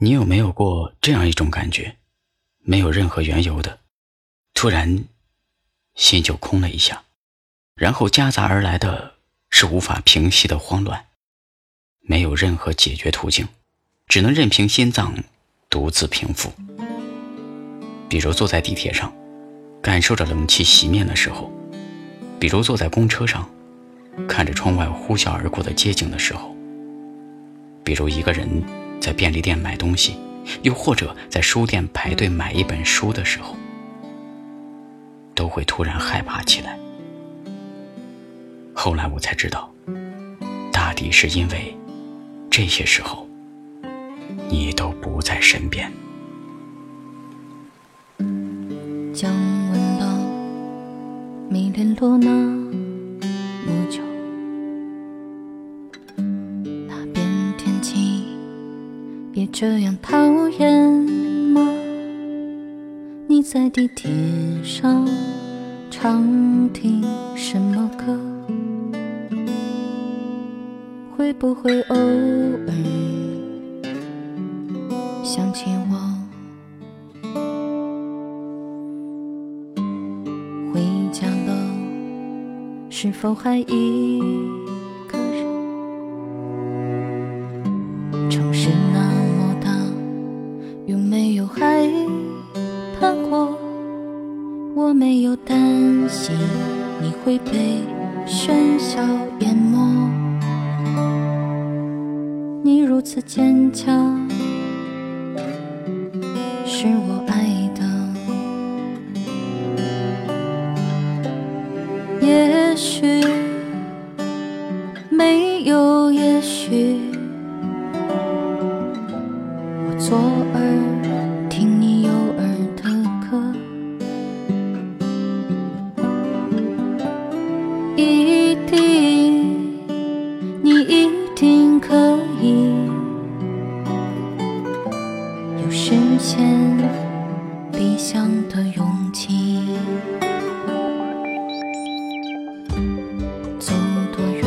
你有没有过这样一种感觉？没有任何缘由的，突然心就空了一下，然后夹杂而来的是无法平息的慌乱，没有任何解决途径，只能任凭心脏独自平复。比如坐在地铁上，感受着冷气袭面的时候；比如坐在公车上，看着窗外呼啸而过的街景的时候；比如一个人。在便利店买东西，又或者在书店排队买一本书的时候，都会突然害怕起来。后来我才知道，大抵是因为这些时候你都不在身边。降温了，没联络那也这样讨厌吗？你在地铁上常听什么歌？会不会偶尔想起我？回家了，是否还一我没有担心你会被喧嚣淹没。你如此坚强，是我爱的。也许没有，也许。我做现理想的勇气。走多远，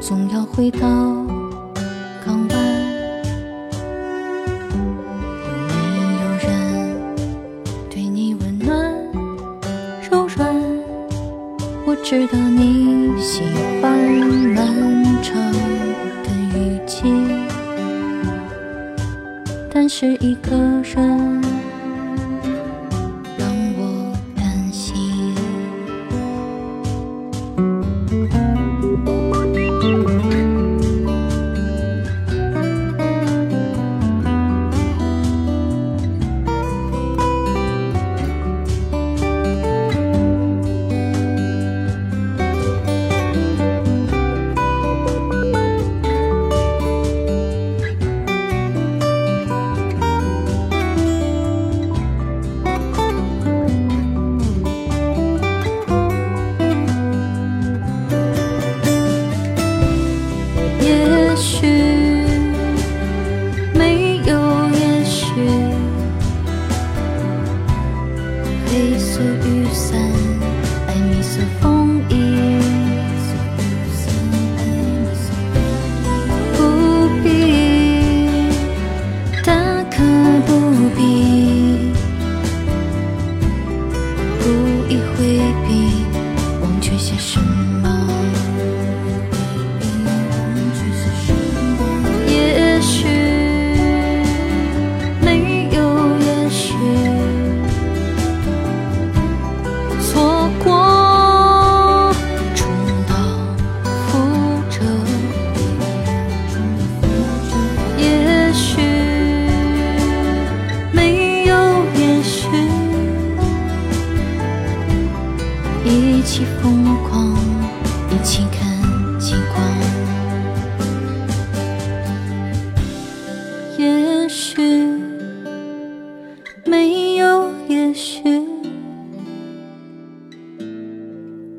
总要回到港湾。有没有人对你温暖柔软？我知道你喜欢。是一个人。一起疯狂，一起看极光。也许没有，也许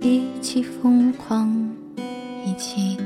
一起疯狂。一起